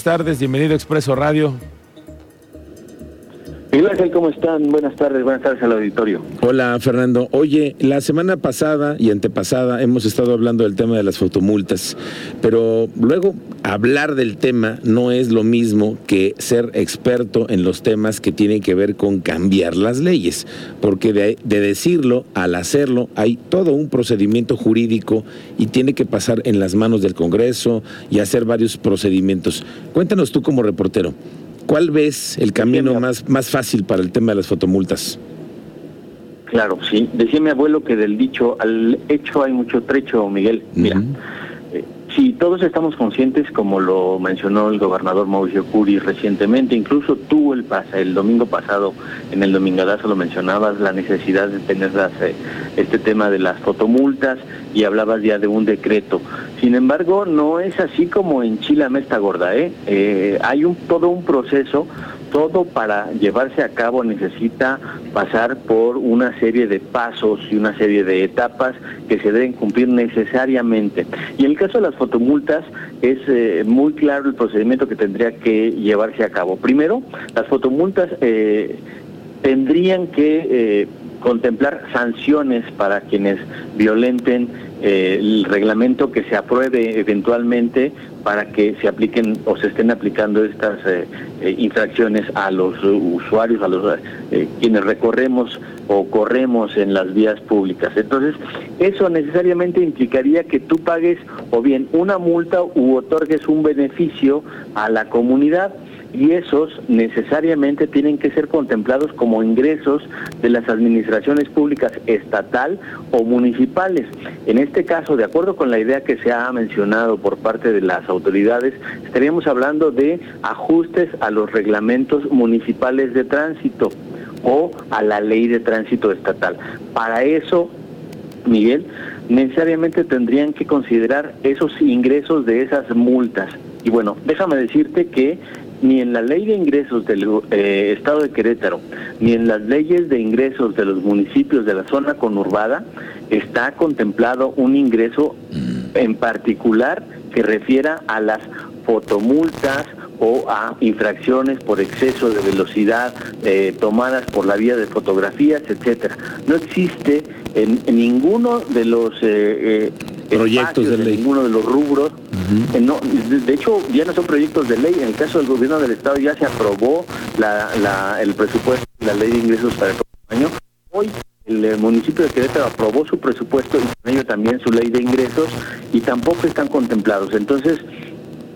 Buenas tardes, bienvenido a Expreso Radio. Ángel, ¿cómo están? Buenas tardes, buenas tardes al auditorio. Hola, Fernando. Oye, la semana pasada y antepasada hemos estado hablando del tema de las fotomultas, pero luego hablar del tema no es lo mismo que ser experto en los temas que tienen que ver con cambiar las leyes, porque de decirlo al hacerlo hay todo un procedimiento jurídico y tiene que pasar en las manos del Congreso y hacer varios procedimientos. Cuéntanos tú como reportero. ¿Cuál ves el camino más, más fácil para el tema de las fotomultas? Claro, sí. Decía mi abuelo que del dicho al hecho hay mucho trecho, Miguel. Mira, todos estamos conscientes, como lo mencionó el gobernador Mauricio Curi recientemente, incluso tú el, el domingo pasado en el Domingadazo lo mencionabas, la necesidad de tener eh, este tema de las fotomultas y hablabas ya de un decreto. Sin embargo, no es así como en Chile esta gorda, ¿eh? ¿eh? hay un, todo un proceso, todo para llevarse a cabo necesita pasar por una serie de pasos y una serie de etapas que se deben cumplir necesariamente. Y en el caso de las fotomultas es eh, muy claro el procedimiento que tendría que llevarse a cabo. Primero, las fotomultas eh, tendrían que contemplar sanciones para quienes violenten eh, el reglamento que se apruebe eventualmente para que se apliquen o se estén aplicando estas eh, eh, infracciones a los usuarios, a los quienes recorremos o corremos en las vías públicas. Entonces, eso necesariamente implicaría que tú pagues o bien una multa u otorgues un beneficio a la comunidad y esos necesariamente tienen que ser contemplados como ingresos de las administraciones públicas estatal o municipales. En este caso, de acuerdo con la idea que se ha mencionado por parte de las autoridades, estaríamos hablando de ajustes a los reglamentos municipales de tránsito o a la ley de tránsito estatal. Para eso, Miguel, necesariamente tendrían que considerar esos ingresos de esas multas. Y bueno, déjame decirte que ni en la ley de ingresos del eh, Estado de Querétaro, ni en las leyes de ingresos de los municipios de la zona conurbada está contemplado un ingreso en particular que refiera a las fotomultas o a infracciones por exceso de velocidad eh, tomadas por la vía de fotografías, etcétera. No existe en, ninguno de los eh, proyectos de, ley. ninguno de los rubros. Eh, no, de, hecho, ya no son proyectos de ley. En el caso del gobierno del Estado ya se aprobó la, el presupuesto, la ley de ingresos para el próximo año. Hoy el municipio de Querétaro aprobó su presupuesto y con ello también su ley de ingresos y tampoco están contemplados. Entonces,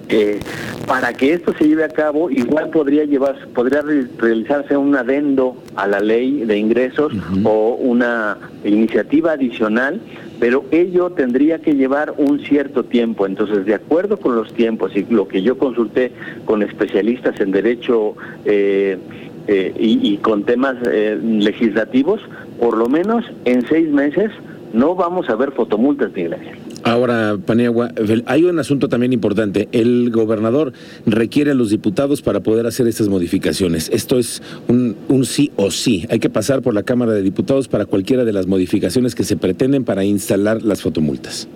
eh, para que esto se lleve a cabo, igual podría llevar, podría realizarse un adendo a la ley de ingresos o una iniciativa adicional, pero ello tendría que llevar un cierto tiempo. Entonces, de acuerdo con los tiempos y lo que yo consulté con especialistas en derecho eh, eh, y, con temas legislativos, por lo menos en seis meses no vamos a ver fotomultas, Miguel Ahora, Paniagua, hay un asunto también importante. El gobernador requiere a los diputados para poder hacer estas modificaciones. Esto es un, un, sí o sí. Hay que pasar por la Cámara de Diputados para cualquiera de las modificaciones que se pretenden para instalar las fotomultas.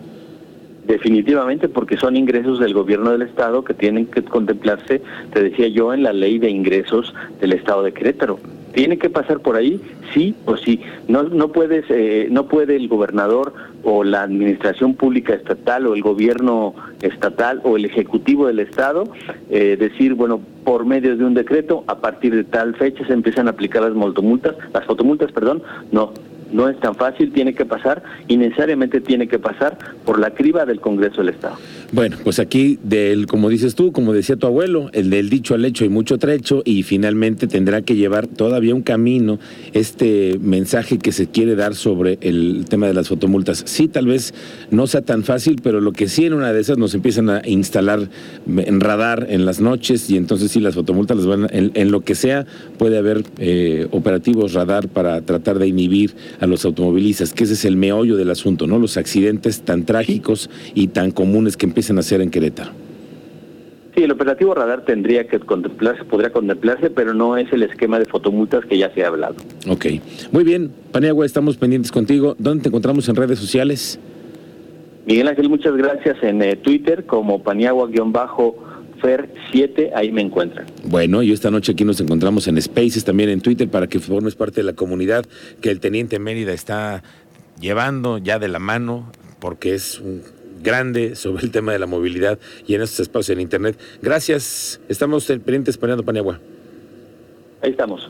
Definitivamente, porque son ingresos del gobierno del Estado que tienen que contemplarse, te decía yo, en la ley de ingresos del Estado de Querétaro. ¿Tiene que pasar por ahí? Sí o sí. No, no, puedes, eh, no puede el gobernador o la administración pública estatal o el gobierno estatal o el ejecutivo del Estado eh, decir, bueno, por medio de un decreto, a partir de tal fecha se empiezan a aplicar las multas, las fotomultas, perdón. No, no es tan fácil, tiene que pasar y necesariamente tiene que pasar por la criba del Congreso del Estado. Bueno, pues aquí del, como dices tú, como decía tu abuelo, el del dicho al hecho y mucho trecho y finalmente tendrá que llevar todavía un camino este mensaje que se quiere dar sobre el tema de las fotomultas. Sí, tal vez no sea tan fácil, pero lo que sí en una de esas nos empiezan a instalar en radar en las noches y entonces sí las fotomultas las van en, lo que sea puede haber eh, operativos radar para tratar de inhibir a los automovilistas, que ese es el meollo del asunto, ¿no? Los accidentes tan trágicos y tan comunes que empiezan a ser en Querétaro. Sí, el operativo radar tendría que contemplarse, podría contemplarse, pero no es el esquema de fotomultas que ya se ha hablado. Ok. Muy bien, Paniagua, estamos pendientes contigo. ¿Dónde te encontramos en redes sociales? Miguel Ángel, muchas gracias en eh, Twitter como Paniagua-bajo Fer7, ahí me encuentran. Bueno, y esta noche aquí nos encontramos en Spaces, también en Twitter, para que formes parte de la comunidad que el Teniente Mérida está llevando ya de la mano, porque es un grande sobre el tema de la movilidad y en estos espacios en Internet. Gracias, estamos pendientes Paniagua. Ahí estamos.